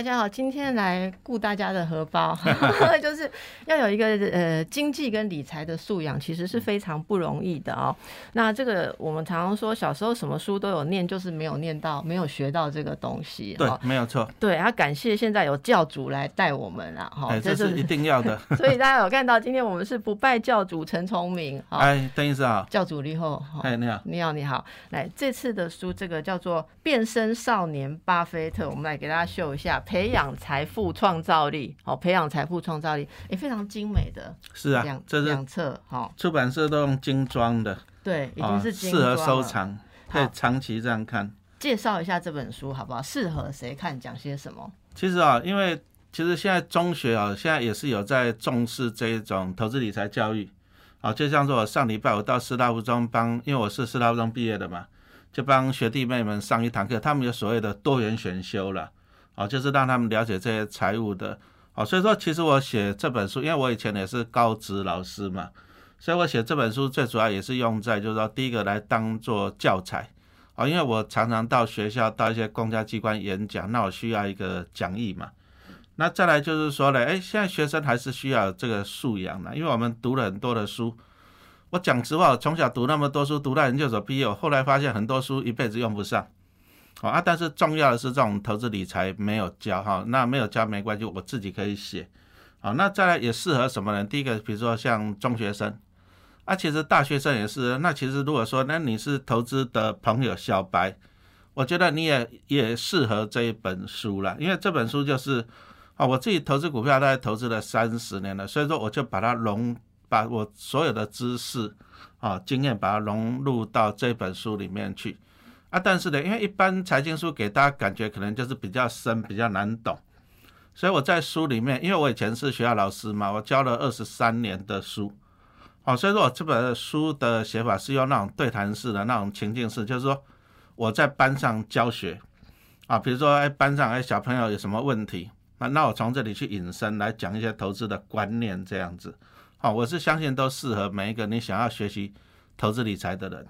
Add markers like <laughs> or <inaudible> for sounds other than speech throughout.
大家好，今天来顾大家的荷包，<laughs> <laughs> 就是要有一个呃经济跟理财的素养，其实是非常不容易的哦。那这个我们常常说，小时候什么书都有念，就是没有念到，没有学到这个东西。对，没有错。对，要感谢现在有教主来带我们啊，哈，这是一定要的。<laughs> 所以大家有看到，今天我们是不败教主陈崇明。哎，邓医师好。教主你好。哎，你好，你好，你好。来，这次的书这个叫做《变身少年巴菲特》，我们来给大家秀一下。培养财富创造力，好，培养财富创造力，也非常精美的，是啊，两这是两册，好，出版社都用精装的，对，已经是适合收藏，可以长期这样看。介绍一下这本书好不好？适合谁看？讲些什么？其实啊，因为其实现在中学啊，现在也是有在重视这一种投资理财教育，啊，就像说我上礼拜我到师大附中帮，因为我是师大附中毕业的嘛，就帮学弟妹们上一堂课，他们有所谓的多元选修了。哦，就是让他们了解这些财务的，哦，所以说其实我写这本书，因为我以前也是高职老师嘛，所以我写这本书最主要也是用在，就是说第一个来当做教材，哦，因为我常常到学校到一些公家机关演讲，那我需要一个讲义嘛，那再来就是说呢，哎，现在学生还是需要这个素养的，因为我们读了很多的书，我讲实话，我从小读那么多书，读到研究所毕业，我后来发现很多书一辈子用不上。啊，但是重要的是这种投资理财没有教哈，那没有教没关系，我自己可以写。好，那再来也适合什么人？第一个，比如说像中学生，啊，其实大学生也是。那其实如果说那你是投资的朋友小白，我觉得你也也适合这一本书了，因为这本书就是啊，我自己投资股票大概投资了三十年了，所以说我就把它融，把我所有的知识啊经验把它融入到这本书里面去。啊，但是呢，因为一般财经书给大家感觉可能就是比较深、比较难懂，所以我在书里面，因为我以前是学校老师嘛，我教了二十三年的书，好，所以说我这本书的写法是用那种对谈式的那种情境式，就是说我在班上教学，啊，比如说哎班上哎小朋友有什么问题，那那我从这里去引申来讲一些投资的观念这样子，好，我是相信都适合每一个你想要学习投资理财的人。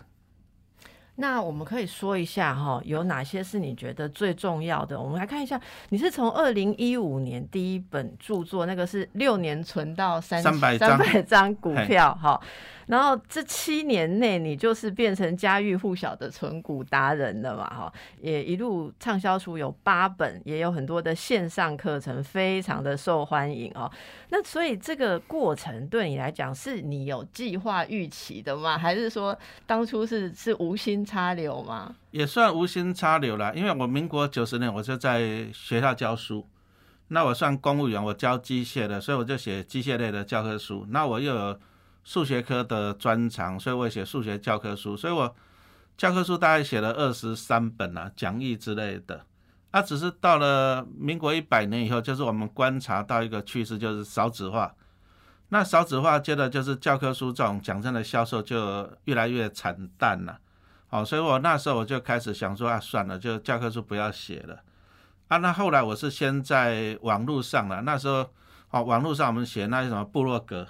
那我们可以说一下哈，有哪些是你觉得最重要的？我们来看一下，你是从二零一五年第一本著作，那个是六年存到三三百张股票哈。然后这七年内，你就是变成家喻户晓的存股达人了嘛？哈，也一路畅销书有八本，也有很多的线上课程，非常的受欢迎哦。那所以这个过程对你来讲，是你有计划预期的吗？还是说当初是是无心插柳吗？也算无心插柳了，因为我民国九十年我就在学校教书，那我算公务员，我教机械的，所以我就写机械类的教科书。那我又有。数学科的专长，所以我写数学教科书，所以我教科书大概写了二十三本啊，讲义之类的。啊，只是到了民国一百年以后，就是我们观察到一个趋势，就是少子化。那少子化接着就是教科书这种讲真的销售就越来越惨淡了。好，所以我那时候我就开始想说啊，算了，就教科书不要写了。啊，那后来我是先在网络上了，那时候哦，网络上我们写那些什么部落格。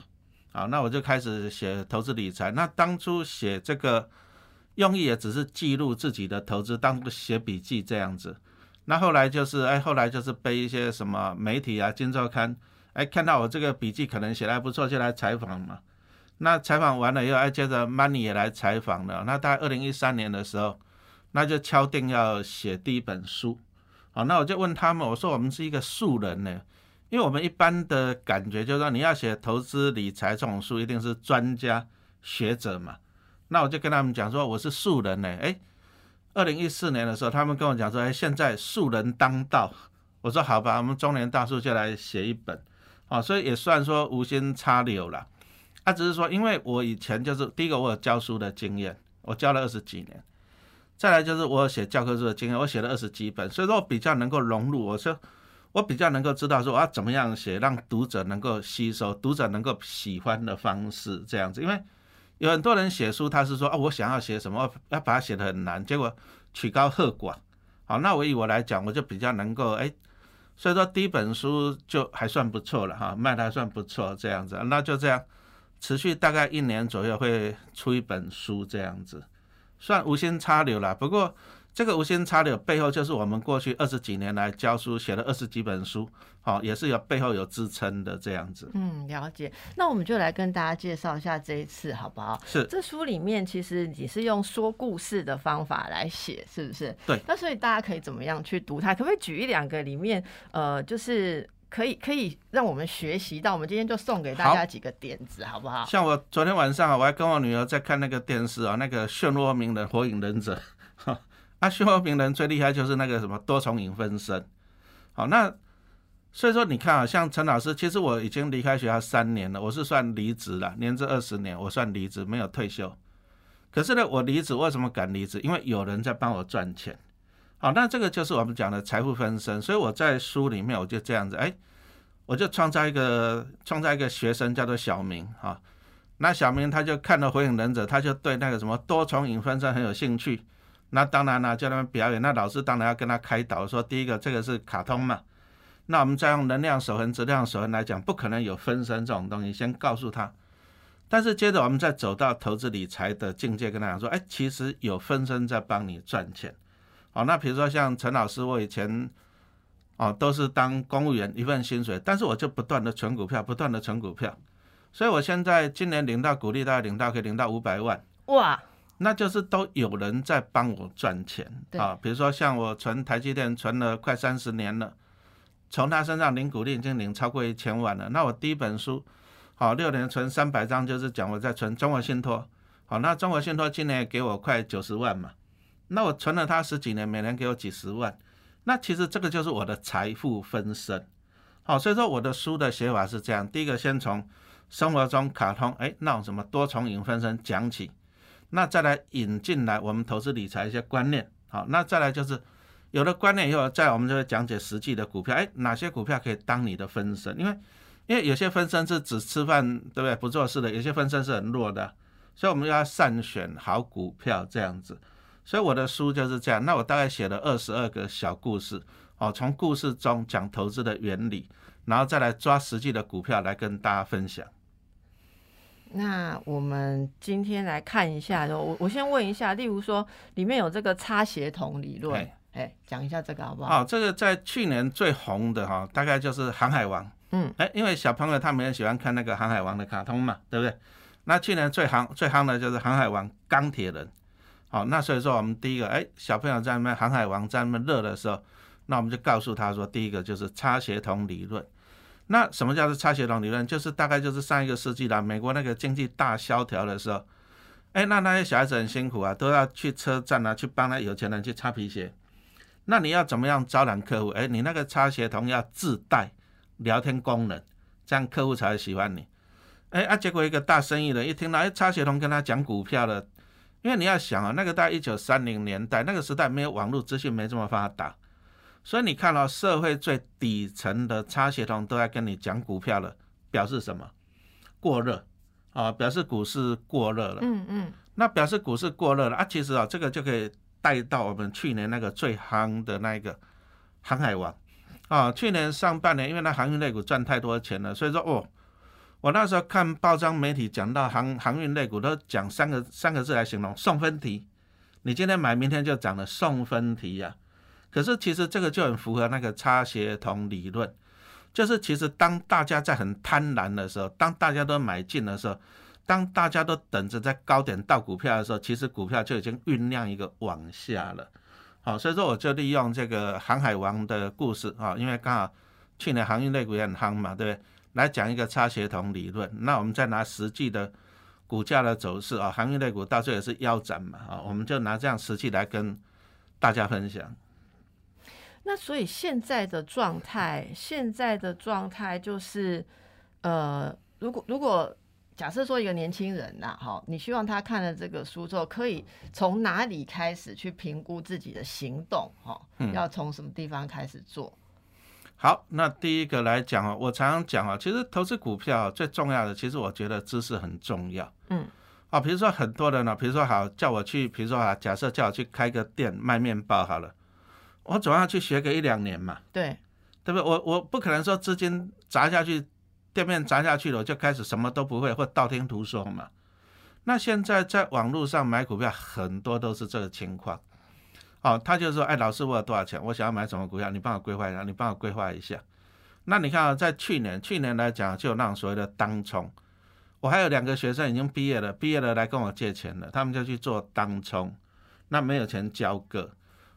好，那我就开始写投资理财。那当初写这个用意也只是记录自己的投资，当写笔记这样子。那后来就是，哎，后来就是被一些什么媒体啊、金周刊，哎，看到我这个笔记可能写的还不错，就来采访嘛。那采访完了以后，哎，接着 Money 也来采访了。那大概二零一三年的时候，那就敲定要写第一本书。好，那我就问他们，我说我们是一个素人呢。因为我们一般的感觉就是说，你要写投资理财这种书，一定是专家学者嘛。那我就跟他们讲说，我是素人呢。哎，二零一四年的时候，他们跟我讲说，哎，现在素人当道。我说好吧，我们中年大叔就来写一本。哦，所以也算说无心插柳了。他只是说，因为我以前就是第一个，我有教书的经验，我教了二十几年。再来就是我写教科书的经验，我写了二十几本，所以说我比较能够融入。我说。我比较能够知道说我要怎么样写，让读者能够吸收，读者能够喜欢的方式这样子。因为有很多人写书，他是说啊，我想要写什么，要把它写得很难，结果曲高和寡。好，那我以我来讲，我就比较能够哎，所以说第一本书就还算不错了哈，卖的还算不错这样子，那就这样持续大概一年左右会出一本书这样子，算无心插柳了。不过这个无心插柳背后就是我们过去二十几年来教书写了二十几本书，好也是有背后有支撑的这样子。嗯，了解。那我们就来跟大家介绍一下这一次好不好？是这书里面其实你是用说故事的方法来写，是不是？对。那所以大家可以怎么样去读它？可不可以举一两个里面呃，就是可以可以让我们学习到？我们今天就送给大家几个点子，好不好？像我昨天晚上啊，我还跟我女儿在看那个电视啊，那个漩涡鸣人火影忍者。啊，漩涡鸣人最厉害就是那个什么多重影分身。好，那所以说你看啊，像陈老师，其实我已经离开学校三年了，我是算离职了，年资二十年，我算离职，没有退休。可是呢，我离职为什么敢离职？因为有人在帮我赚钱。好，那这个就是我们讲的财富分身。所以我在书里面我就这样子，哎，我就创造一个创造一个学生叫做小明啊。那小明他就看了火影忍者，他就对那个什么多重影分身很有兴趣。那当然了，叫他们表演。那老师当然要跟他开导，说第一个，这个是卡通嘛。那我们再用能量守恒、质量守恒来讲，不可能有分身这种东西，先告诉他。但是接着我们再走到投资理财的境界，跟他讲说，哎，其实有分身在帮你赚钱。好，那比如说像陈老师，我以前哦都是当公务员，一份薪水，但是我就不断的存股票，不断的存股票，所以我现在今年领到股利，大概领到可以领到五百万。哇！那就是都有人在帮我赚钱啊，比如说像我存台积电存了快三十年了，从他身上领股利已经领超过一千万了。那我第一本书，好六年存三百张，就是讲我在存中国信托，好那中国信托今年给我快九十万嘛，那我存了他十几年，每年给我几十万，那其实这个就是我的财富分身，好，所以说我的书的写法是这样，第一个先从生活中卡通，哎，那种什么多重影分身讲起。那再来引进来我们投资理财一些观念，好，那再来就是有了观念以后，再我们就会讲解实际的股票，哎，哪些股票可以当你的分身？因为因为有些分身是只吃饭，对不对？不做事的，有些分身是很弱的，所以我们要善选好股票这样子。所以我的书就是这样。那我大概写了二十二个小故事，哦，从故事中讲投资的原理，然后再来抓实际的股票来跟大家分享。那我们今天来看一下，我我先问一下，例如说里面有这个差协同理论，哎，讲一下这个好不好？好，这个在去年最红的哈，大概就是《航海王》。嗯，哎，因为小朋友他们也喜欢看那个《航海王》的卡通嘛，对不对？那去年最夯最夯的就是《航海王》钢铁人。好，那所以说我们第一个，哎，小朋友在那边《航海王》在那边热的时候，那我们就告诉他说，第一个就是差协同理论。那什么叫做差协同理论？就是大概就是上一个世纪啦，美国那个经济大萧条的时候，哎，那那些小孩子很辛苦啊，都要去车站啊，去帮那有钱人去擦皮鞋。那你要怎么样招揽客户？哎，你那个差协同要自带聊天功能，这样客户才会喜欢你。哎啊，结果一个大生意人一听到，哎，差协同跟他讲股票了，因为你要想啊，那个在一九三零年代那个时代没有网络资讯没这么发达。所以你看到社会最底层的差协同都在跟你讲股票了，表示什么？过热啊，表示股市过热了。嗯嗯。那表示股市过热了啊，其实啊，这个就可以带到我们去年那个最夯的那个航海王啊。去年上半年，因为那航运类股赚太多钱了，所以说哦，我那时候看报章媒体讲到航航运类股都讲三个三个字来形容：送分题。你今天买，明天就涨了，送分题呀。可是其实这个就很符合那个差协同理论，就是其实当大家在很贪婪的时候，当大家都买进的时候，当大家都等着在高点到股票的时候，其实股票就已经酝酿一个往下了。好，所以说我就利用这个航海王的故事啊，因为刚好去年航运类股也很夯嘛，对不对？来讲一个差协同理论。那我们再拿实际的股价的走势啊，航运类股到最后也是腰斩嘛，啊，我们就拿这样实际来跟大家分享。那所以现在的状态，现在的状态就是，呃，如果如果假设说一个年轻人呐，哈，你希望他看了这个书之后，可以从哪里开始去评估自己的行动，哈，要从什么地方开始做？好，那第一个来讲啊，我常常讲啊，其实投资股票最重要的，其实我觉得知识很重要，嗯，啊，比如说很多人呢，比如说好叫我去，比如说啊，假设叫我去开个店卖面包好了。我总要去学个一两年嘛，对，对不对？我我不可能说资金砸下去，店面砸下去了，我就开始什么都不会或道听途说嘛。那现在在网络上买股票，很多都是这个情况。哦，他就说，哎，老师，我有多少钱？我想要买什么股票？你帮我规划一下，你帮我规划一下。那你看啊，在去年，去年来讲，就有那种所谓的当冲。我还有两个学生已经毕业了，毕业了来跟我借钱了，他们就去做当冲，那没有钱交个。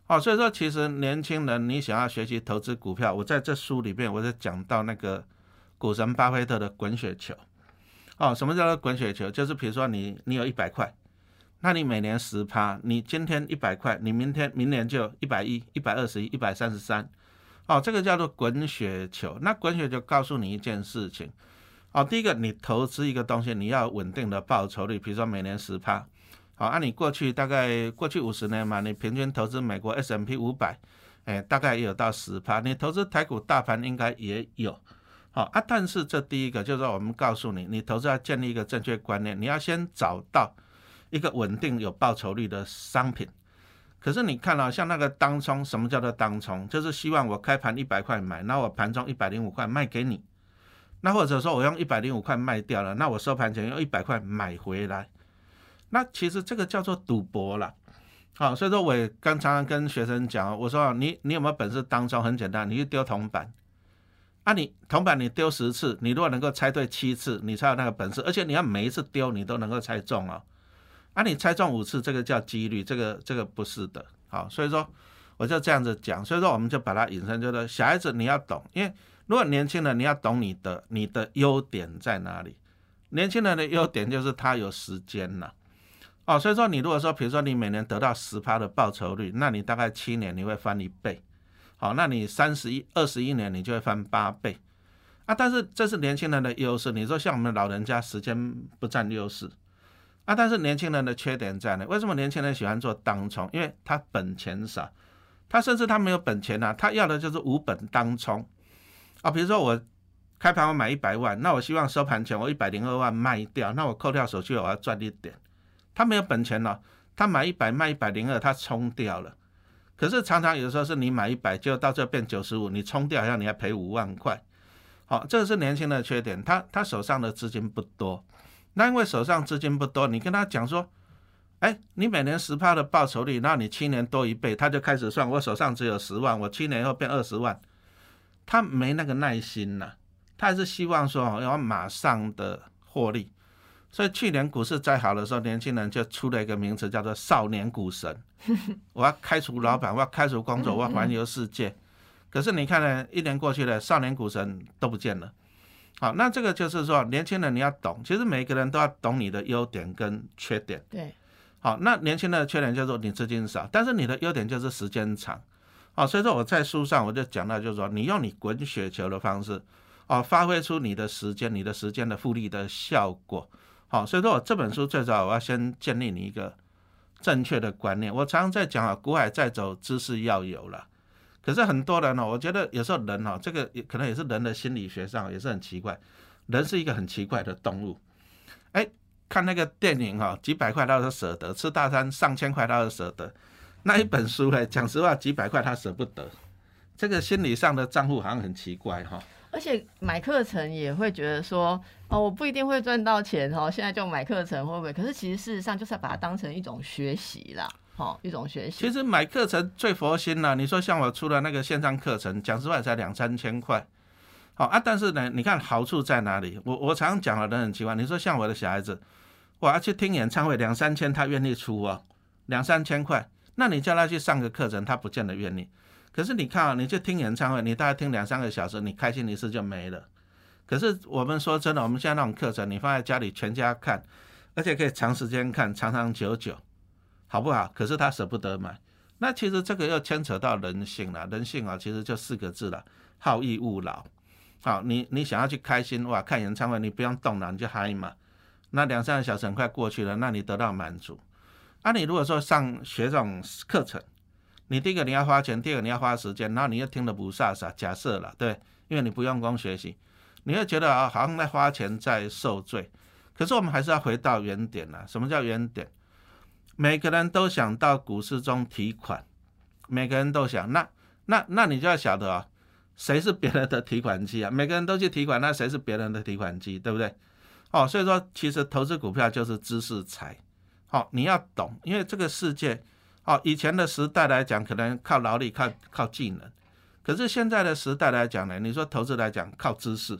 哦，所以说其实年轻人你想要学习投资股票，我在这书里面我就讲到那个股神巴菲特的滚雪球。哦，什么叫做滚雪球？就是比如说你你有一百块，那你每年十趴，你今天一百块，你明天明年就一百一、一百二十一、一百三十三。哦，这个叫做滚雪球。那滚雪球告诉你一件事情。哦，第一个，你投资一个东西，你要稳定的报酬率，比如说每年十趴。好，按你过去大概过去五十年嘛，你平均投资美国 S M P 五百，哎，大概也有到十趴。你投资台股大盘应该也有。好啊，但是这第一个就是说，我们告诉你，你投资要建立一个正确观念，你要先找到一个稳定有报酬率的商品。可是你看到像那个当冲，什么叫做当冲？就是希望我开盘一百块买，那我盘中一百零五块卖给你。那或者说我用一百零五块卖掉了，那我收盘前用一百块买回来，那其实这个叫做赌博了。好，所以说我也刚常常跟学生讲，我说你你有没有本事当中很简单，你去丢铜板，啊你铜板你丢十次，你如果能够猜对七次，你才有那个本事，而且你要每一次丢你都能够猜中哦。啊你猜中五次，这个叫几率，这个这个不是的。好，所以说我就这样子讲，所以说我们就把它引申，就是小孩子你要懂，因为。如果年轻人你要懂你的你的优点在哪里？年轻人的优点就是他有时间了，哦，所以说你如果说比如说你每年得到十趴的报酬率，那你大概七年你会翻一倍，好，那你三十一二十一年你就会翻八倍，啊，但是这是年轻人的优势。你说像我们老人家时间不占优势，啊，但是年轻人的缺点在哪？为什么年轻人喜欢做当冲？因为他本钱少，他甚至他没有本钱呐，他要的就是无本当冲。啊，比如说我开盘我买一百万，那我希望收盘前我一百零二万卖掉，那我扣掉手续费我要赚一点。他没有本钱了，他买一百卖一百零二，他冲掉了。可是常常有时候是你买一百，就到这变九十五，你冲掉，然后你还赔五万块。好，这个是年轻的缺点，他他手上的资金不多。那因为手上资金不多，你跟他讲说，哎，你每年十趴的报酬率，那你七年多一倍，他就开始算，我手上只有十万，我七年后变二十万。他没那个耐心呐，他还是希望说要马上的获利，所以去年股市再好的时候，年轻人就出了一个名词叫做“少年股神”。<laughs> 我要开除老板，我要开除工作，我要环游世界。可是你看呢，一年过去了，少年股神都不见了。好，那这个就是说，年轻人你要懂，其实每个人都要懂你的优点跟缺点。对。好，那年轻人的缺点就是你资金少，但是你的优点就是时间长。好，所以说我在书上我就讲到，就是说你用你滚雪球的方式，哦，发挥出你的时间、你的时间的复利的效果。好，所以说我这本书最早我要先建立你一个正确的观念。我常常在讲啊，股海在走，知识要有了。可是很多人呢，我觉得有时候人哈，这个也可能也是人的心理学上也是很奇怪。人是一个很奇怪的动物。哎，看那个电影哈，几百块他都舍得；吃大餐上千块他都舍得。那一本书呢？讲实话，几百块他舍不得，这个心理上的账户好像很奇怪哈。而且买课程也会觉得说，哦，我不一定会赚到钱哈，现在就买课程会不会？可是其实事实上就是要把它当成一种学习啦，哦，一种学习。其实买课程最佛心了。你说像我出了那个线上课程，讲实话才两三千块，好啊。但是呢，你看好处在哪里？我我常常讲的人很奇怪。你说像我的小孩子，我要去听演唱会，两三千他愿意出哦，两三千块。那你叫他去上个课程，他不见得愿意。可是你看啊，你去听演唱会，你大概听两三个小时，你开心一次就没了。可是我们说真的，我们现在那种课程，你放在家里全家看，而且可以长时间看，长长久久，好不好？可是他舍不得买。那其实这个又牵扯到人性了。人性啊，其实就四个字了：好逸恶劳。好，你你想要去开心哇，看演唱会，你不用动脑，你就嗨嘛。那两三个小时很快过去了，那你得到满足。那你如果说上学这种课程，你第一个你要花钱，第二个你要花时间，然后你又听得不飒飒。假设了，对，因为你不用功学习，你会觉得啊，好像在花钱在受罪。可是我们还是要回到原点了。什么叫原点？每个人都想到股市中提款，每个人都想。那那那你就要晓得啊，谁是别人的提款机啊？每个人都去提款，那谁是别人的提款机，对不对？哦，所以说其实投资股票就是知识财，好，你要懂，因为这个世界，哦，以前的时代来讲，可能靠劳力、靠靠技能，可是现在的时代来讲呢，你说投资来讲靠知识，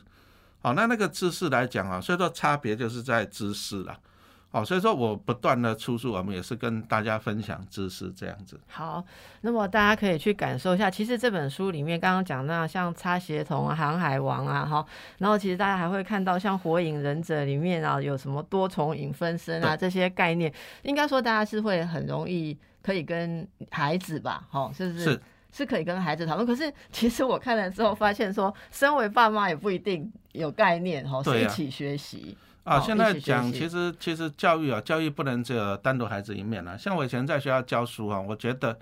好，那那个知识来讲啊，所以说差别就是在知识了。哦，所以说我不断的出书，我们也是跟大家分享知识这样子。好，那么大家可以去感受一下，其实这本书里面刚刚讲那像擦鞋童啊、航海王啊，哈，然后其实大家还会看到像火影忍者里面啊有什么多重影分身啊这些概念，应该说大家是会很容易可以跟孩子吧，哈，是不是？是是可以跟孩子讨论。可是其实我看了之后发现说，身为爸妈也不一定有概念，哈，是一起学习。啊，现在讲其实其实教育啊，教育不能只有单独孩子一面啊。像我以前在学校教书啊，我觉得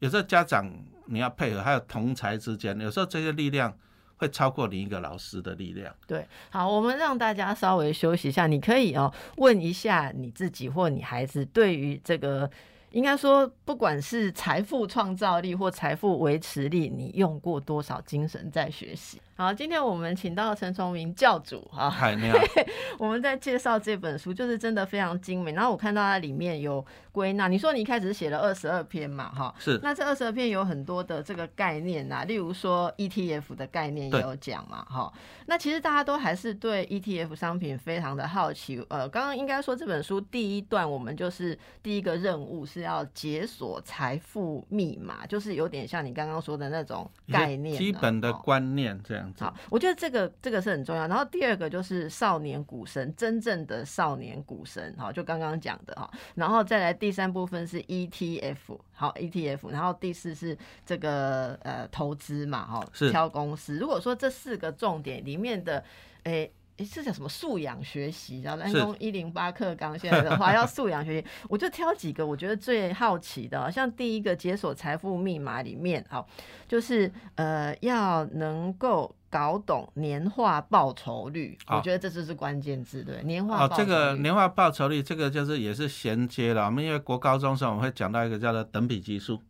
有时候家长你要配合，还有同才之间，有时候这些力量会超过你一个老师的力量。对，好，我们让大家稍微休息一下，你可以哦问一下你自己或你孩子对于这个。应该说，不管是财富创造力或财富维持力，你用过多少精神在学习？好，今天我们请到陈崇明教主啊，嗨，你好。<laughs> 我们在介绍这本书，就是真的非常精美。然后我看到它里面有归纳，你说你一开始写了二十二篇嘛，哈，是。那这二十二篇有很多的这个概念呐，例如说 ETF 的概念也有讲嘛，哈。那其实大家都还是对 ETF 商品非常的好奇。呃，刚刚应该说这本书第一段，我们就是第一个任务是。要解锁财富密码，就是有点像你刚刚说的那种概念，基本的观念这样子。好，我觉得这个这个是很重要。然后第二个就是少年股神，真正的少年股神，好，就刚刚讲的哈。然后再来第三部分是 ETF，好 ETF。然后第四是这个呃投资嘛，哈，挑公司。如果说这四个重点里面的，诶。这叫什么素养学习？然后一零八课纲现在的话要素养学习，我就挑几个我觉得最好奇的，像第一个解锁财富密码里面，好，就是呃要能够搞懂年化报酬率，我觉得这就是关键字，对年化哦，这个年化报酬率，这个就是也是衔接了。我们因为国高中时候我们会讲到一个叫做等比基数，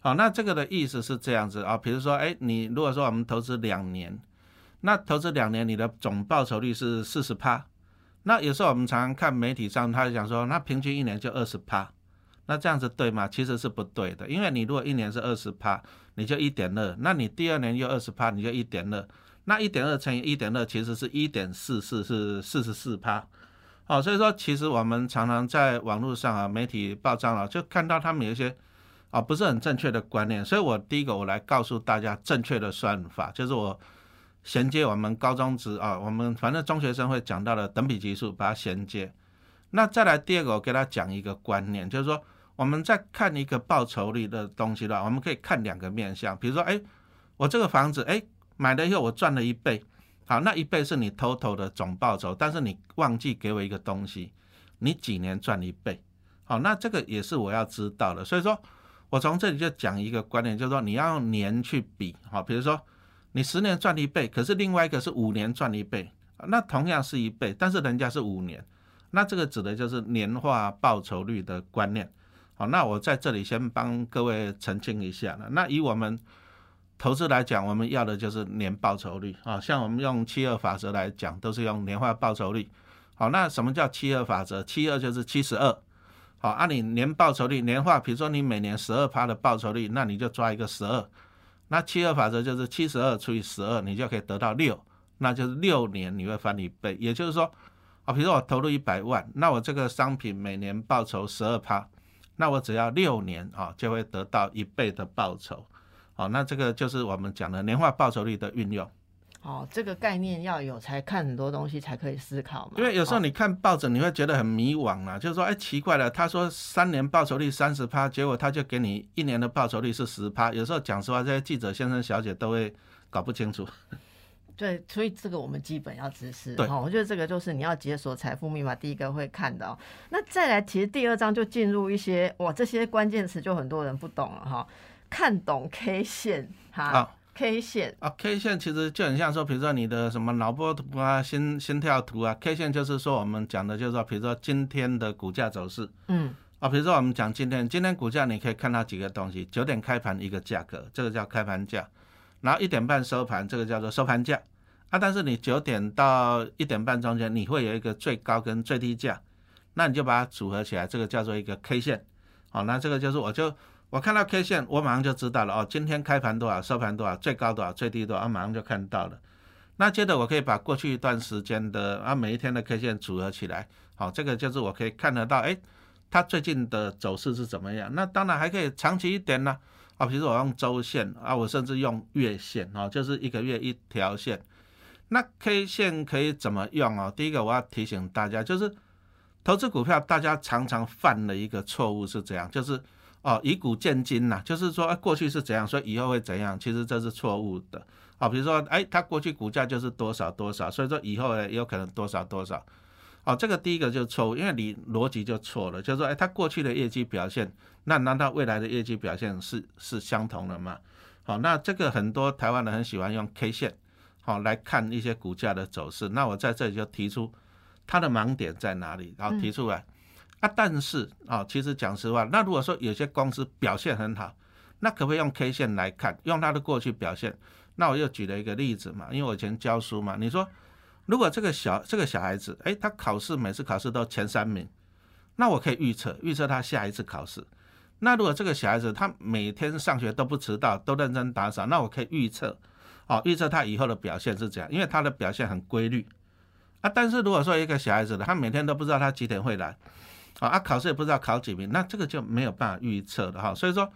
好，那这个的意思是这样子啊，比如说，哎，你如果说我们投资两年。那投资两年，你的总报酬率是四十趴。那有时候我们常常看媒体上，他就讲说，那平均一年就二十趴。那这样子对吗？其实是不对的，因为你如果一年是二十趴，你就一点二。那你第二年又二十趴，你就一点二。那一点二乘以一点二，其实是一点四四，是四十四趴。好，所以说其实我们常常在网络上啊，媒体报章啊，就看到他们有一些啊不是很正确的观念。所以我第一个我来告诉大家正确的算法，就是我。衔接我们高中职啊，我们反正中学生会讲到的等比级数，把它衔接。那再来第二个，我给他讲一个观念，就是说我们在看一个报酬率的东西的话，我们可以看两个面向。比如说，哎，我这个房子，哎，买了以后我赚了一倍，好，那一倍是你 total 的总报酬，但是你忘记给我一个东西，你几年赚一倍？好，那这个也是我要知道的。所以说我从这里就讲一个观念，就是说你要年去比，好，比如说。你十年赚一倍，可是另外一个是五年赚一倍，那同样是一倍，但是人家是五年，那这个指的就是年化报酬率的观念。好，那我在这里先帮各位澄清一下了。那以我们投资来讲，我们要的就是年报酬率啊，像我们用七二法则来讲，都是用年化报酬率。好，那什么叫七二法则？七二就是七十二。好，按你年报酬率年化，比如说你每年十二趴的报酬率，那你就抓一个十二。那七二法则就是七十二除以十二，你就可以得到六，那就是六年你会翻一倍。也就是说，啊，比如说我投入一百万，那我这个商品每年报酬十二趴，那我只要六年啊，就会得到一倍的报酬。好，那这个就是我们讲的年化报酬率的运用。哦，这个概念要有才看很多东西才可以思考嘛。因为有时候你看报纸，你会觉得很迷惘啊，就是说，哎，奇怪了，他说三年报酬率三十趴，结果他就给你一年的报酬率是十趴。有时候讲实话，这些记者先生小姐都会搞不清楚。对，所以这个我们基本要知识。对，我觉得这个就是你要解锁财富密码第一个会看到。那再来，其实第二章就进入一些哇，这些关键词就很多人不懂了哈。看懂 K 线哈。K 线啊，K 线其实就很像说，比如说你的什么脑波图啊、心心跳图啊，K 线就是说我们讲的就是说，比如说今天的股价走势，嗯，啊，比如说我们讲今天，今天股价你可以看到几个东西，九点开盘一个价格，这个叫开盘价，然后一点半收盘，这个叫做收盘价啊。但是你九点到一点半中间，你会有一个最高跟最低价，那你就把它组合起来，这个叫做一个 K 线。好，那这个就是我就我看到 K 线，我马上就知道了哦，今天开盘多少，收盘多少，最高多少，最低多少，马上就看到了。那接着我可以把过去一段时间的啊每一天的 K 线组合起来，好，这个就是我可以看得到，哎，它最近的走势是怎么样？那当然还可以长期一点呢，啊比如说我用周线啊，我甚至用月线啊，就是一个月一条线。那 K 线可以怎么用啊？第一个我要提醒大家，就是投资股票大家常常犯的一个错误是这样，就是哦以古见今呐，就是说过去是怎样，所以以后会怎样，其实这是错误的。好，比如说，哎，它过去股价就是多少多少，所以说以后呢有可能多少多少。好，这个第一个就错误，因为你逻辑就错了，就是说，哎，它过去的业绩表现，那难道未来的业绩表现是是相同的吗？好，那这个很多台湾人很喜欢用 K 线，好来看一些股价的走势。那我在这里就提出它的盲点在哪里，然后提出来。啊，但是啊，其实讲实话，那如果说有些公司表现很好，那可不可以用 K 线来看，用它的过去表现？那我又举了一个例子嘛，因为我以前教书嘛。你说，如果这个小这个小孩子，哎，他考试每次考试都前三名，那我可以预测预测他下一次考试。那如果这个小孩子他每天上学都不迟到，都认真打扫，那我可以预测，哦，预测他以后的表现是怎样，因为他的表现很规律啊。但是如果说一个小孩子他每天都不知道他几点会来，啊，考试也不知道考几名，那这个就没有办法预测的哈。所以说。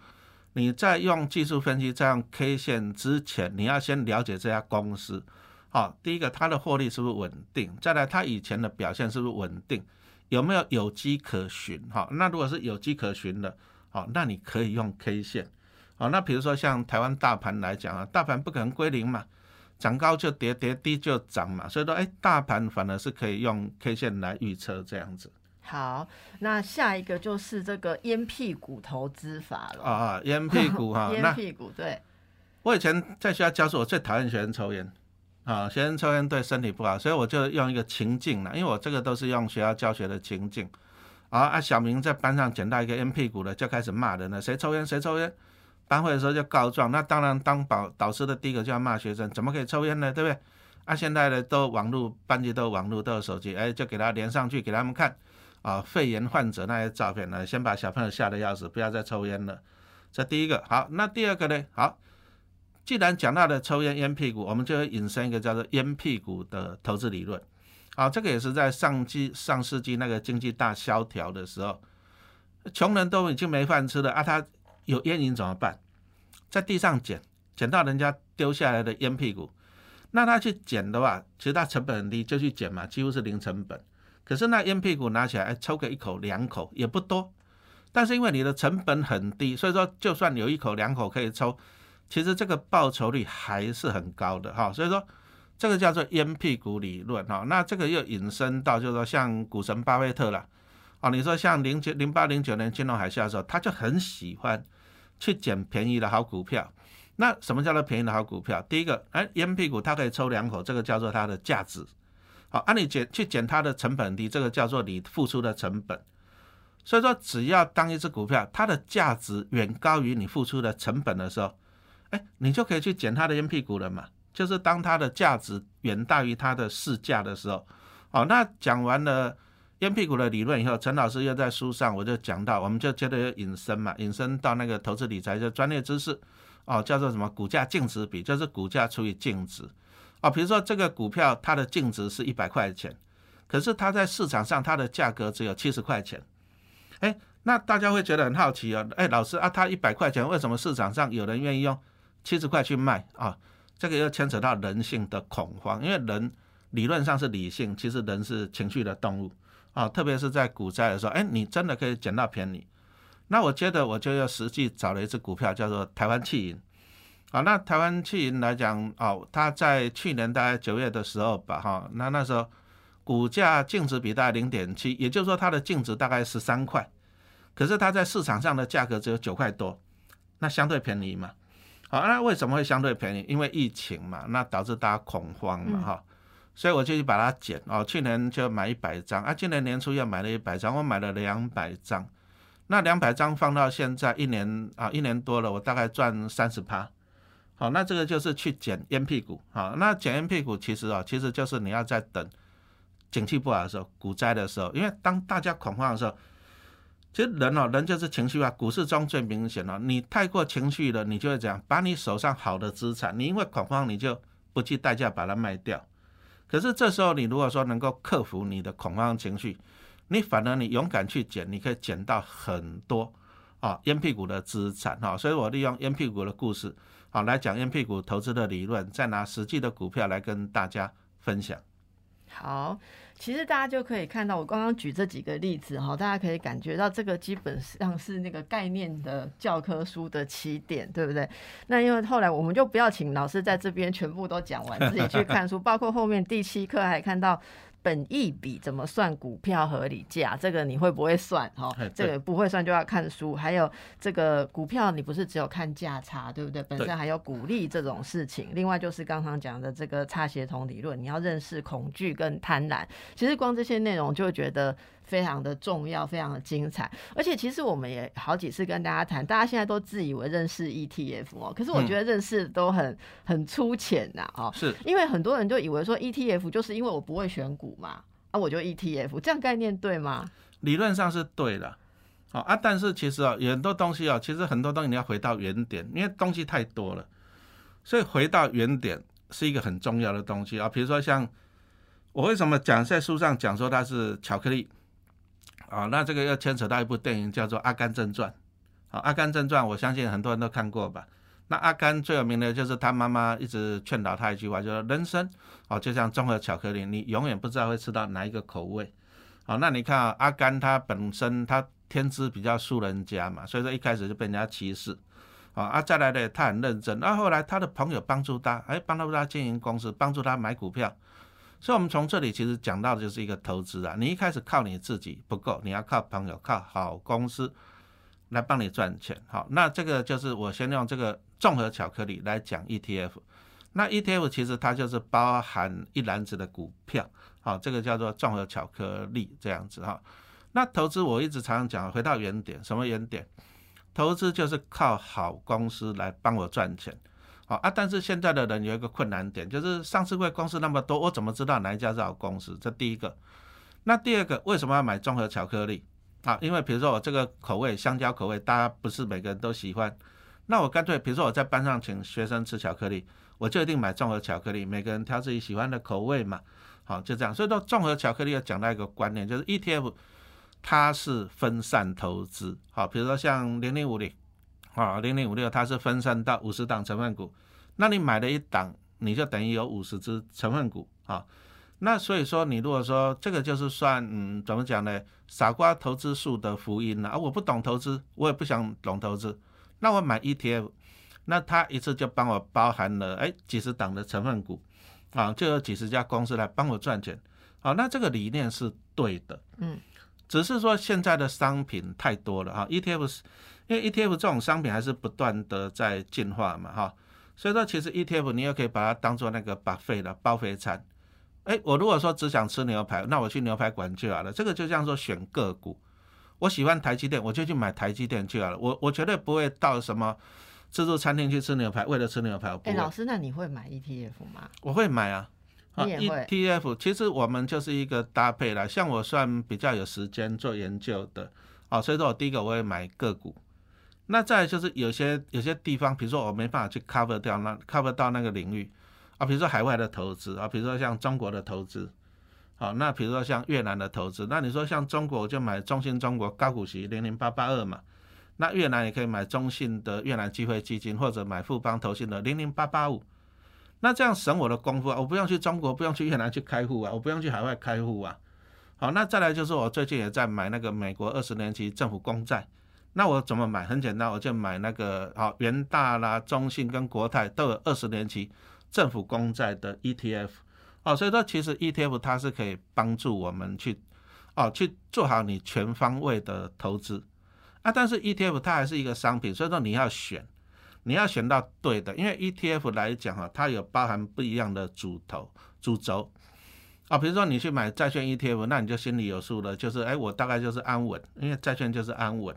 你在用技术分析这样 K 线之前，你要先了解这家公司，好，第一个它的获利是不是稳定？再来，它以前的表现是不是稳定？有没有有机可循？哈，那如果是有机可循的，好，那你可以用 K 线，好，那比如说像台湾大盘来讲啊，大盘不可能归零嘛，涨高就跌，跌低就涨嘛，所以说，哎，大盘反而是可以用 K 线来预测这样子。好，那下一个就是这个烟屁股投资法了。啊啊，烟屁股哈，<laughs> 烟屁股对。我以前在学校教书，我最讨厌学生抽烟啊，学生抽烟对身体不好，所以我就用一个情境了，因为我这个都是用学校教学的情境。啊啊，小明在班上捡到一个烟屁股的，就开始骂人了，谁抽烟谁抽烟。班会的时候就告状，那当然当导导师的第一个就要骂学生，怎么可以抽烟呢？对不对？啊，现在呢都网络班级都有网络都有手机，哎，就给他连上去给他们看。啊，肺炎患者那些照片呢？先把小朋友吓得要死，不要再抽烟了。这第一个好，那第二个呢？好，既然讲到了抽烟烟屁股，我们就会引申一个叫做烟屁股的投资理论。好，这个也是在上季上世纪那个经济大萧条的时候，穷人都已经没饭吃了啊，他有烟瘾怎么办？在地上捡，捡到人家丢下来的烟屁股，那他去捡的话，其实他成本很低，就去捡嘛，几乎是零成本。可是那烟屁股拿起来，抽个一口两口也不多，但是因为你的成本很低，所以说就算有一口两口可以抽，其实这个报酬率还是很高的哈。所以说这个叫做烟屁股理论哈。那这个又引申到就是说像股神巴菲特了，哦，你说像零九零八零九年金融海啸的时候，他就很喜欢去捡便宜的好股票。那什么叫做便宜的好股票？第一个，哎，烟屁股它可以抽两口，这个叫做它的价值。好，按你减去减它的成本低，这个叫做你付出的成本。所以说，只要当一只股票它的价值远高于你付出的成本的时候，哎，你就可以去捡它的烟屁股了嘛。就是当它的价值远大于它的市价的时候，好，那讲完了烟屁股的理论以后，陈老师又在书上我就讲到，我们就接着引申嘛，引申到那个投资理财的专业知识，哦，叫做什么股价净值比，就是股价除以净值。哦，比如说这个股票它的净值是一百块钱，可是它在市场上它的价格只有七十块钱，哎，那大家会觉得很好奇啊，哎，老师啊，它一百块钱为什么市场上有人愿意用七十块去卖啊？这个又牵扯到人性的恐慌，因为人理论上是理性，其实人是情绪的动物啊，特别是在股灾的时候，哎，你真的可以捡到便宜。那我觉得我就要实际找了一只股票叫做台湾汽银。啊，那台湾汽银来讲，哦，它在去年大概九月的时候吧，哈，那那时候股价净值比大概零点七，也就是说它的净值大概十三块，可是它在市场上的价格只有九块多，那相对便宜嘛。好，那为什么会相对便宜？因为疫情嘛，那导致大家恐慌嘛，哈，所以我就去把它减，哦，去年就买一百张，啊，今年年初又买了一百张，我买了两百张，那两百张放到现在一年啊，一年多了，我大概赚三十趴。好，那这个就是去捡烟屁股。好，那捡烟屁股其实啊，其实就是你要在等景气不好的时候、股灾的时候，因为当大家恐慌的时候，其实人哦，人就是情绪化，股市中最明显了。你太过情绪了，你就会这样，把你手上好的资产，你因为恐慌，你就不计代价把它卖掉。可是这时候，你如果说能够克服你的恐慌情绪，你反而你勇敢去捡，你可以捡到很多啊烟屁股的资产哈。所以我利用烟屁股的故事，好来讲烟屁股投资的理论，再拿实际的股票来跟大家分享。好，其实大家就可以看到，我刚刚举这几个例子哈，大家可以感觉到这个基本上是那个概念的教科书的起点，对不对？那因为后来我们就不要请老师在这边全部都讲完，自己去看书，<laughs> 包括后面第七课还看到。本益比怎么算股票合理价？这个你会不会算？哈，这个不会算就要看书。还有这个股票，你不是只有看价差，对不对？本身还有股利这种事情。另外就是刚刚讲的这个差协同理论，你要认识恐惧跟贪婪。其实光这些内容就觉得。非常的重要，非常的精彩，而且其实我们也好几次跟大家谈，大家现在都自以为认识 ETF 哦，可是我觉得认识都很很粗浅呐，哦，是因为很多人就以为说 ETF 就是因为我不会选股嘛，啊，我就 ETF，这样概念对吗？理论上是对的，好啊，但是其实啊，很多东西啊，其实很多东西你要回到原点，因为东西太多了，所以回到原点是一个很重要的东西啊。比如说像我为什么讲在书上讲说它是巧克力？啊，那这个要牵扯到一部电影叫做《阿甘正传》。好，《阿甘正传》我相信很多人都看过吧？那阿甘最有名的就是他妈妈一直劝导他一句话，就是人生哦，就像综合巧克力，你永远不知道会吃到哪一个口味。好，那你看啊，阿甘他本身他天资比较输人家嘛，所以说一开始就被人家歧视。好，啊再来呢，他很认真，那后来他的朋友帮助他，哎，帮助他经营公司，帮助他买股票。所以，我们从这里其实讲到的就是一个投资啊。你一开始靠你自己不够，你要靠朋友、靠好公司来帮你赚钱。好，那这个就是我先用这个综合巧克力来讲 ETF。那 ETF 其实它就是包含一篮子的股票，好，这个叫做综合巧克力这样子哈。那投资我一直常常讲，回到原点，什么原点？投资就是靠好公司来帮我赚钱。好啊，但是现在的人有一个困难点，就是上市会公司那么多，我怎么知道哪一家是好公司？这第一个。那第二个，为什么要买综合巧克力？啊，因为比如说我这个口味香蕉口味，大家不是每个人都喜欢，那我干脆比如说我在班上请学生吃巧克力，我就一定买综合巧克力，每个人挑自己喜欢的口味嘛。好，就这样。所以说综合巧克力要讲到一个观念，就是 ETF 它是分散投资。好，比如说像零零五零。啊，零零五六它是分散到五十档成分股，那你买了一档，你就等于有五十只成分股啊。那所以说，你如果说这个就是算，嗯，怎么讲呢？傻瓜投资术的福音了啊！我不懂投资，我也不想懂投资，那我买 ETF，那它一次就帮我包含了哎几十档的成分股啊，就有几十家公司来帮我赚钱。好，那这个理念是对的，嗯，只是说现在的商品太多了哈，ETF 是。因为 ETF 这种商品还是不断的在进化嘛，哈，所以说其实 ETF 你也可以把它当做那个把费的包肥餐。哎，我如果说只想吃牛排，那我去牛排馆就好了。这个就像说选个股，我喜欢台积电，我就去买台积电就好了。我我绝对不会到什么自助餐厅去吃牛排，为了吃牛排。哎，老师，那你会买 ETF 吗？我会买啊。ETF 其实我们就是一个搭配啦，像我算比较有时间做研究的，啊，所以说我第一个我会买个股。那再就是有些有些地方，比如说我没办法去 cover 掉那 cover 到那个领域啊，比如说海外的投资啊，比如说像中国的投资，好，那比如说像越南的投资，那你说像中国我就买中信中国高股息零零八八二嘛，那越南也可以买中信的越南机会基金或者买富邦投信的零零八八五，那这样省我的功夫啊，我不用去中国，不用去越南去开户啊，我不用去海外开户啊，好，那再来就是我最近也在买那个美国二十年期政府公债。那我怎么买？很简单，我就买那个好元大啦、中信跟国泰都有二十年期政府公债的 ETF，哦，所以说其实 ETF 它是可以帮助我们去哦去做好你全方位的投资啊。但是 ETF 它还是一个商品，所以说你要选，你要选到对的，因为 ETF 来讲哈，它有包含不一样的主头主轴啊。比如说你去买债券 ETF，那你就心里有数了，就是哎，我大概就是安稳，因为债券就是安稳。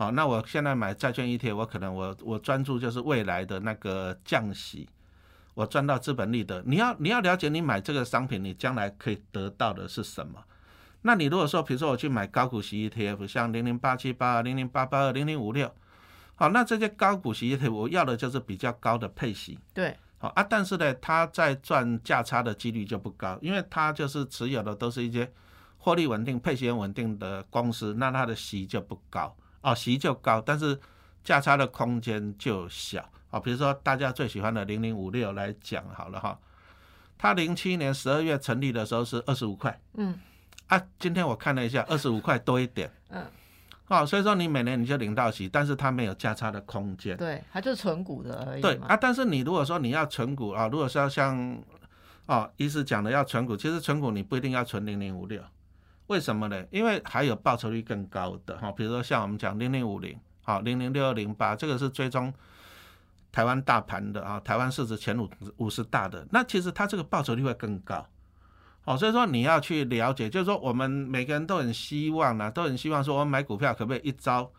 好，那我现在买债券 ETF，我可能我我专注就是未来的那个降息，我赚到资本利得。你要你要了解你买这个商品，你将来可以得到的是什么？那你如果说，比如说我去买高股息 ETF，像零零八七八、零零八八二、零零五六，好，那这些高股息 ETF 我要的就是比较高的配息。对，好啊，但是呢，它在赚价差的几率就不高，因为它就是持有的都是一些获利稳定、配息稳定的公司，那它的息就不高。哦，息就高，但是价差的空间就小啊。比如说大家最喜欢的零零五六来讲好了哈，它零七年十二月成立的时候是二十五块，嗯，啊，今天我看了一下，二十五块多一点，嗯，哦，所以说你每年你就领到息，但是它没有价差的空间，对，它就是纯股的而已，对啊，但是你如果说你要存股啊，如果是要像哦，医师讲的要存股，其实存股你不一定要存零零五六。为什么呢？因为还有报酬率更高的哈，比如说像我们讲零零五零，好零零六二零八，这个是追踪台湾大盘的啊，台湾市值前五五十大的，那其实它这个报酬率会更高，好，所以说你要去了解，就是说我们每个人都很希望呢，都很希望说我买股票可不可以一招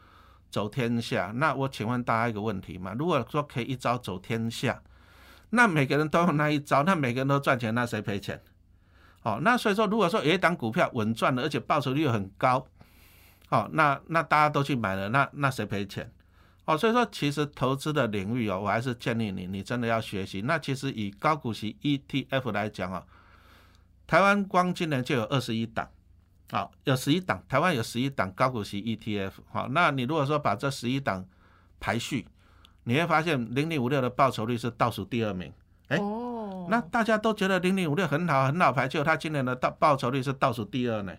走天下？那我请问大家一个问题嘛，如果说可以一招走天下，那每个人都用那一招，那每个人都赚钱，那谁赔钱？好，那所以说，如果说有一档股票稳赚的，而且报酬率又很高，好，那那大家都去买了，那那谁赔钱？哦，所以说其实投资的领域哦，我还是建议你，你真的要学习。那其实以高股息 ETF 来讲啊，台湾光今年就有二十一档，好，有十一档，台湾有十一档高股息 ETF。好，那你如果说把这十一档排序，你会发现零零五六的报酬率是倒数第二名。哎。那大家都觉得零零五六很好，很好排，就它今年的倒报酬率是倒数第二呢。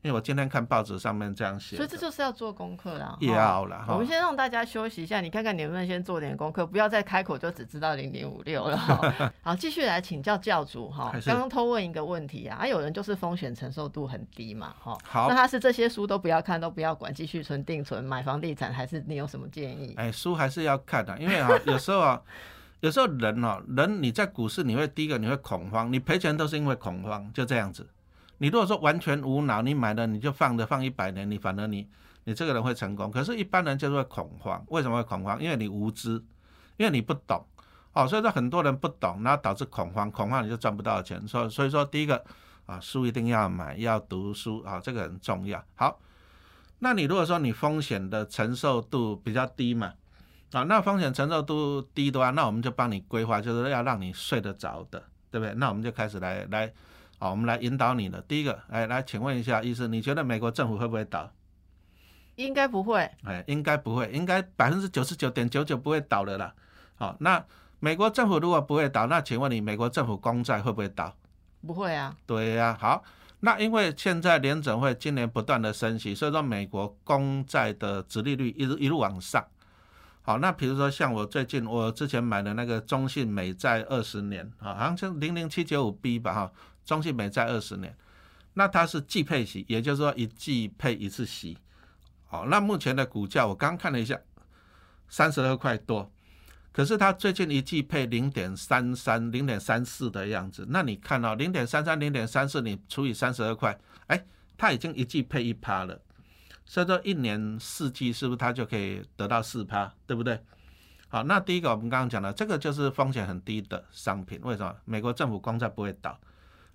因为我今天看报纸上面这样写，所以这就是要做功课啦。要了，我们先让大家休息一下，你看看你能不能先做点功课，不要再开口就只知道零零五六了。<laughs> 好，继续来请教教主哈。刚刚偷问一个问题啊，啊，有人就是风险承受度很低嘛，哈。好，那他是这些书都不要看，都不要管，继续存定存买房地产，还是你有什么建议？哎，书还是要看的，因为啊，<laughs> 有时候啊。有时候人哦，人你在股市你会第一个你会恐慌，你赔钱都是因为恐慌，就这样子。你如果说完全无脑，你买了你就放着放一百年，你反而你你这个人会成功。可是，一般人就是会恐慌，为什么会恐慌？因为你无知，因为你不懂哦。所以说很多人不懂，然后导致恐慌，恐慌你就赚不到钱。所所以说第一个啊，书一定要买，要读书啊，这个很重要。好，那你如果说你风险的承受度比较低嘛？啊，那风险承受度低的话，那我们就帮你规划，就是要让你睡得着的，对不对？那我们就开始来来，好，我们来引导你了。第一个，哎，来，请问一下，医生，你觉得美国政府会不会倒？应该不会。哎，应该不会，应该百分之九十九点九九不会倒的啦。好，那美国政府如果不会倒，那请问你，美国政府公债会不会倒？不会啊。对呀，好，那因为现在联准会今年不断的升息，所以说美国公债的殖利率一直一路往上。好，那比如说像我最近我之前买的那个中信美债二十年，啊，好像是零零七九五 B 吧，哈，中信美债二十年，那它是季配息，也就是说一季配一次息。好，那目前的股价我刚看了一下，三十二块多，可是它最近一季配零点三三、零点三四的样子。那你看到零点三三、零点三四，你除以三十二块，哎，它已经一季配一趴了。所以说一年四季是不是它就可以得到四趴，对不对？好，那第一个我们刚刚讲的这个就是风险很低的商品，为什么？美国政府公债不会倒，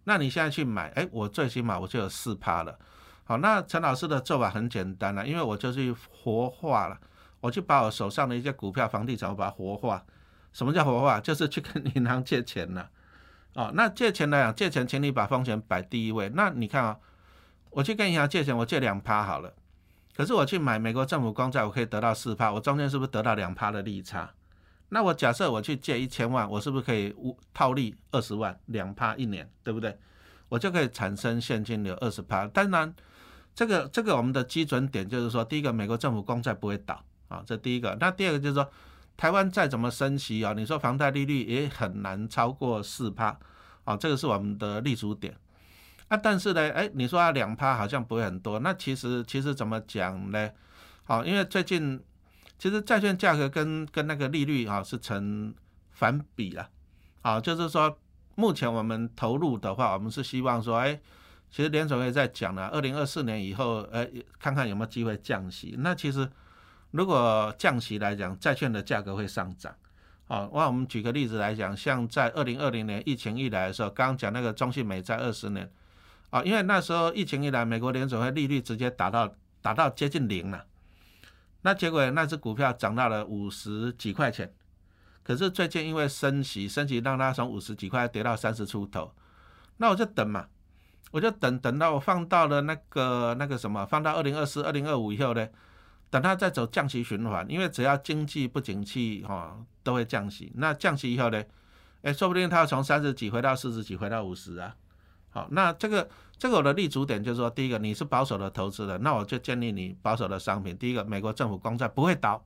那你现在去买，哎，我最起码我就有四趴了。好，那陈老师的做法很简单了，因为我就去活化了，我就把我手上的一些股票、房地产，我把它活化。什么叫活化？就是去跟银行借钱了。哦，那借钱来讲，借钱请你把风险摆第一位。那你看啊，我去跟银行借钱，我借两趴好了。可是我去买美国政府公债，我可以得到四趴，我中间是不是得到两趴的利差？那我假设我去借一千万，我是不是可以套利二十万，两趴一年，对不对？我就可以产生现金流二十趴。当然，这个这个我们的基准点就是说，第一个美国政府公债不会倒啊，这第一个。那第二个就是说，台湾再怎么升息啊，你说房贷利率也很难超过四趴啊，这个是我们的立足点。啊但是呢，哎，你说它两趴好像不会很多，那其实其实怎么讲呢？好，因为最近其实债券价格跟跟那个利率啊是成反比了，啊，就是说目前我们投入的话，我们是希望说，哎，其实联总会在讲了，二零二四年以后，呃，看看有没有机会降息。那其实如果降息来讲，债券的价格会上涨。好，那我们举个例子来讲，像在二零二零年疫情一来的时候，刚刚讲那个中信美债二十年，啊，因为那时候疫情一来，美国联储会利率直接打到打到接近零了，那结果那只股票涨到了五十几块钱，可是最近因为升息，升息让它从五十几块跌到三十出头，那我就等嘛，我就等等到我放到了那个那个什么，放到二零二四、二零二五以后呢？等它再走降息循环，因为只要经济不景气哈，都会降息。那降息以后呢，哎，说不定它要从三十几回到四十几，回到五十啊。好，那这个这个我的立足点就是说，第一个你是保守的投资人，那我就建议你保守的商品。第一个，美国政府公债不会倒，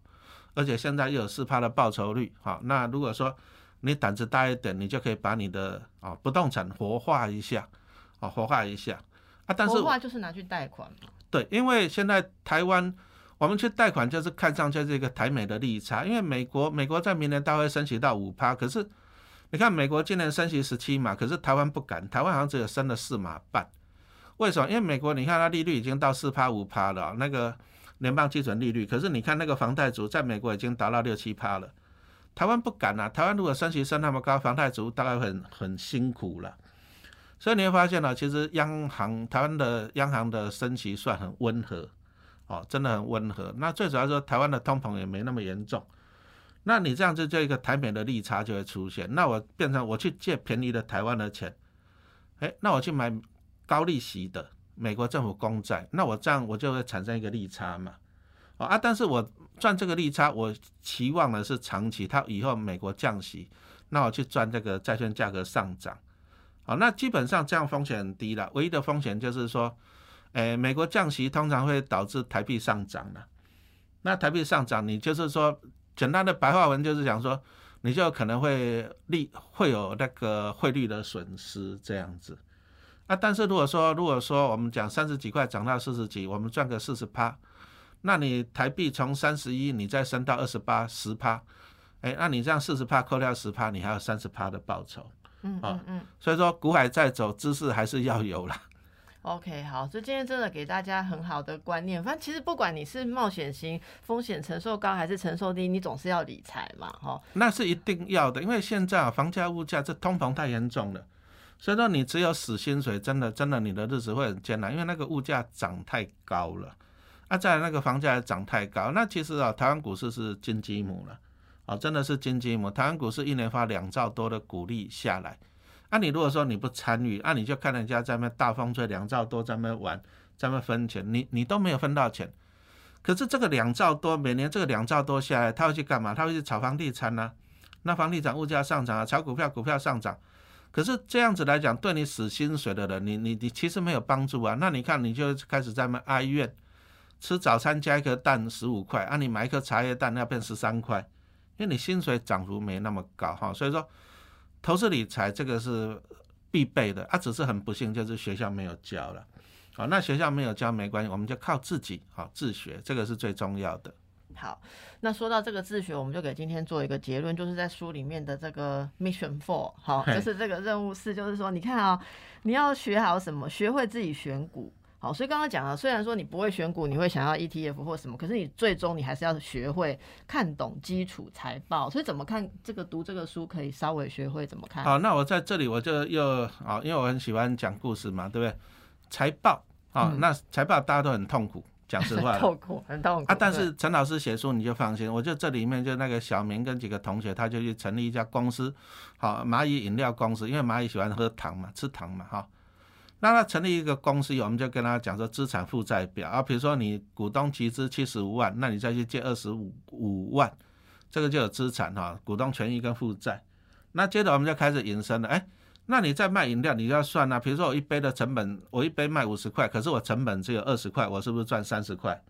而且现在又有四趴的报酬率。好，那如果说你胆子大一点，你就可以把你的啊不动产活化一下，啊活化一下啊。但是活化就是拿去贷款嘛。对，因为现在台湾。我们去贷款就是看上去这个台美的利差，因为美国美国在明年大会升息到五趴，可是你看美国今年升息十七码，可是台湾不敢，台湾好像只有升了四码半，为什么？因为美国你看它利率已经到四趴五趴了，那个联邦基准利率，可是你看那个房贷族在美国已经达到六七趴了，台湾不敢啊，台湾如果升息升那么高，房贷族大概很很辛苦了，所以你会发现呢，其实央行台湾的央行的升息算很温和。哦，真的很温和。那最主要说，台湾的通膨也没那么严重。那你这样子，就一个台美的利差就会出现。那我变成我去借便宜的台湾的钱，哎，那我去买高利息的美国政府公债，那我这样我就会产生一个利差嘛。啊，但是我赚这个利差，我期望的是长期，它以后美国降息，那我去赚这个债券价格上涨。好，那基本上这样风险很低了。唯一的风险就是说。诶，美国降息通常会导致台币上涨了。那台币上涨，你就是说，简单的白话文就是讲说，你就可能会利会有那个汇率的损失这样子。啊，但是如果说如果说我们讲三十几块涨到四十几，我们赚个四十趴，那你台币从三十一你再升到二十八十趴，哎，那你这样四十趴扣掉十趴，你还有三十趴的报酬。嗯嗯嗯。所以说，股海在走，知识还是要有啦。OK，好，所以今天真的给大家很好的观念。反正其实不管你是冒险型、风险承受高还是承受低，你总是要理财嘛，哈。那是一定要的，因为现在啊，房价、物价这通膨太严重了，所以说你只有死薪水，真的真的你的日子会很艰难，因为那个物价涨太高了，啊，再来那个房价涨太高。那其实啊，台湾股市是金鸡母了，啊，真的是金鸡母。台湾股市一年发两兆多的股利下来。那你如果说你不参与，那你就看人家在那大风吹两兆多在那玩，在那分钱，你你都没有分到钱。可是这个两兆多，每年这个两兆多下来，他会去干嘛？他会去炒房地产呢？那房地产物价上涨啊，炒股票股票上涨。可是这样子来讲，对你死薪水的人，你你你其实没有帮助啊。那你看，你就开始在那哀怨，吃早餐加一颗蛋十五块，啊，你买一颗茶叶蛋要变十三块，因为你薪水涨幅没那么高哈，所以说。投资理财这个是必备的，啊，只是很不幸，就是学校没有教了。好，那学校没有教没关系，我们就靠自己，好自学，这个是最重要的。好，那说到这个自学，我们就给今天做一个结论，就是在书里面的这个 mission four，好，就是这个任务四，就是说，你看啊，你要学好什么，学会自己选股。好，所以刚刚讲了，虽然说你不会选股，你会想要 ETF 或什么，可是你最终你还是要学会看懂基础财报。所以怎么看这个读这个书，可以稍微学会怎么看。好，那我在这里我就又啊，因为我很喜欢讲故事嘛，对不对？财报啊，那财报大家都很痛苦，讲实话，<laughs> 痛苦很痛苦啊。但是陈老师写书你就放心，我就这里面就那个小明跟几个同学，他就去成立一家公司，好，蚂蚁饮料公司，因为蚂蚁喜欢喝糖嘛，吃糖嘛，哈。那他成立一个公司，我们就跟他讲说资产负债表啊，比如说你股东集资七十五万，那你再去借二十五五万，这个就有资产哈，股东权益跟负债。那接着我们就开始引申了，哎，那你在卖饮料，你就要算啊，比如说我一杯的成本，我一杯卖五十块，可是我成本只有二十块，我是不是赚三十块？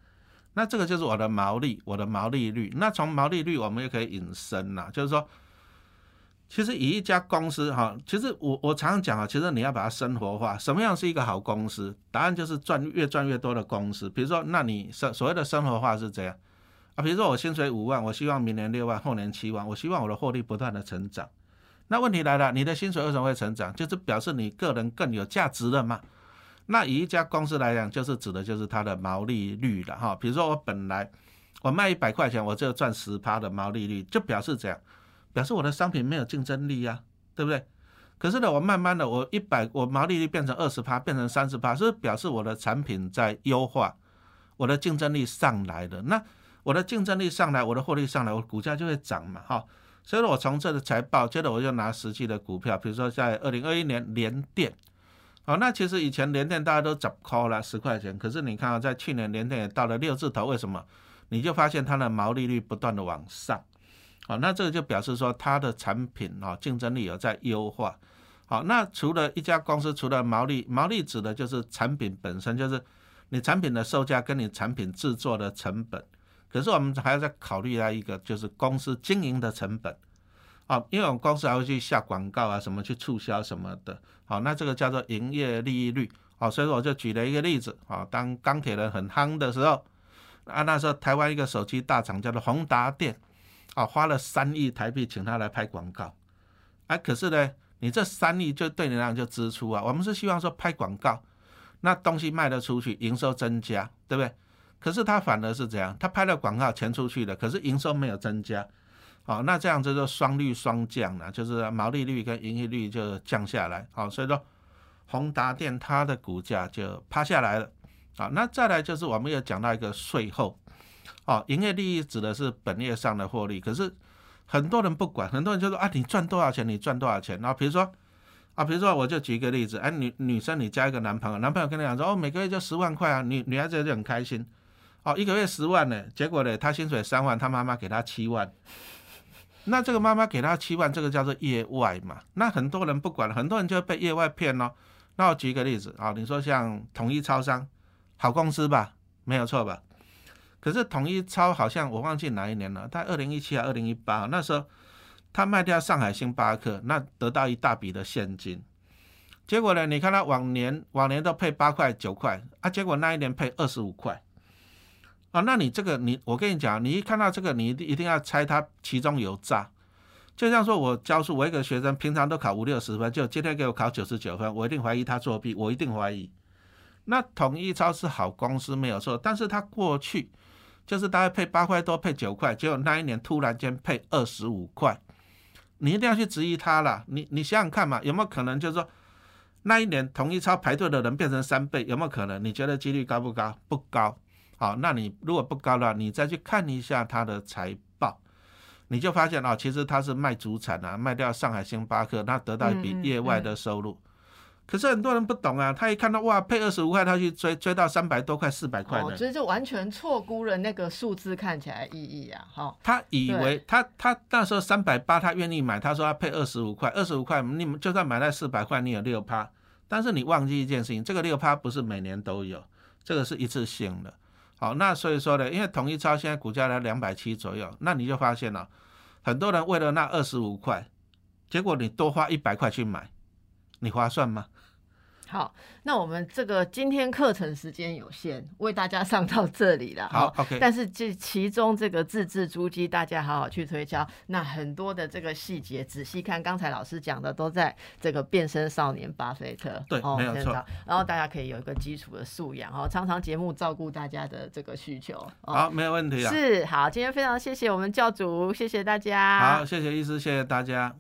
那这个就是我的毛利，我的毛利率。那从毛利率我们也可以引申呐，就是说。其实以一家公司哈，其实我我常常讲啊，其实你要把它生活化，什么样是一个好公司？答案就是赚越赚越多的公司。比如说，那你生所谓的生活化是怎样啊？比如说我薪水五万，我希望明年六万，后年七万，我希望我的获利不断的成长。那问题来了，你的薪水为什么会成长？就是表示你个人更有价值了嘛？那以一家公司来讲，就是指的就是它的毛利率了哈。比如说我本来我卖一百块钱，我就赚十趴的毛利率，就表示这样，表示我的商品没有竞争力呀，对不对？可是呢，我慢慢的，我一百，我毛利率变成二十趴，变成三十趴，是表示我的产品在优化，我的竞争力上来了。那我的竞争力上来，我的获利上来，我股价就会涨嘛，哈。所以我从这个财报，接着我就拿实际的股票，比如说在二零二一年联电，好，那其实以前联电大家都涨高了十块钱，可是你看啊，在去年联电也到了六字头，为什么？你就发现它的毛利率不断的往上，好，那这个就表示说它的产品啊竞争力有在优化。好，那除了一家公司，除了毛利，毛利指的就是产品本身，就是你产品的售价跟你产品制作的成本。可是我们还要再考虑到一个，就是公司经营的成本。好，因为我们公司还会去下广告啊，什么去促销什么的。好，那这个叫做营业利益率。好，所以说我就举了一个例子。好，当钢铁人很夯的时候，啊，那时候台湾一个手机大厂叫做宏达电，啊，花了三亿台币请他来拍广告。啊，可是呢？你这三亿就对你来讲就支出啊，我们是希望说拍广告，那东西卖得出去，营收增加，对不对？可是他反而是这样，他拍了广告钱出去了，可是营收没有增加，好，那这样子就双率双降了，就是毛利率跟盈利率就降下来，好，所以说宏达电它的股价就趴下来了，好，那再来就是我们要讲到一个税后，哦，营业利益指的是本业上的获利，可是。很多人不管，很多人就说啊，你赚多少钱？你赚多少钱？然后比如说啊，比如说我就举一个例子，哎，女女生你交一个男朋友，男朋友跟你讲说，哦，每个月就十万块啊，女女孩子就很开心，哦，一个月十万呢，结果呢，他薪水三万，他妈妈给他七万，那这个妈妈给他七万，这个叫做业外嘛？那很多人不管，很多人就被业外骗咯。那我举一个例子啊，你说像统一超商，好公司吧，没有错吧？可是统一超好像我忘记哪一年了，他二零一七还二零一八那时候，他卖掉上海星巴克，那得到一大笔的现金。结果呢，你看他往年往年都配八块九块啊，结果那一年配二十五块啊，那你这个你我跟你讲，你一看到这个，你一定一定要猜他其中有诈。就像说我教书，我一个学生平常都考五六十分，就今天给我考九十九分，我一定怀疑他作弊，我一定怀疑。那统一超是好公司没有错，但是他过去。就是大概配八块多，配九块，结果那一年突然间配二十五块，你一定要去质疑他了。你你想想看嘛，有没有可能就是说那一年统一超排队的人变成三倍，有没有可能？你觉得几率高不高？不高。好，那你如果不高了，你再去看一下他的财报，你就发现哦，其实他是卖主产啊，卖掉上海星巴克，那得到一笔业外的收入。可是很多人不懂啊，他一看到哇配二十五块，他去追追到三百多块、四百块的，所以就完全错估了那个数字看起来意义啊！哈，他以为他他那时候三百八，他愿意买，他说他配二十五块，二十五块你们就算买在四百块，你有六趴，但是你忘记一件事情，这个六趴不是每年都有，这个是一次性的。好，那所以说呢，因为统一超现在股价在两百七左右，那你就发现了，很多人为了那二十五块，结果你多花一百块去买，你划算吗？好，那我们这个今天课程时间有限，为大家上到这里了。好，OK。但是这其中这个自制猪鸡，大家好好去推敲。那很多的这个细节，仔细看，刚才老师讲的都在这个变身少年巴菲特。对，没有错。然后大家可以有一个基础的素养，哦，常常节目照顾大家的这个需求。好，没有问题啊。是，好，今天非常谢谢我们教主，谢谢大家。好，谢谢医师，谢谢大家。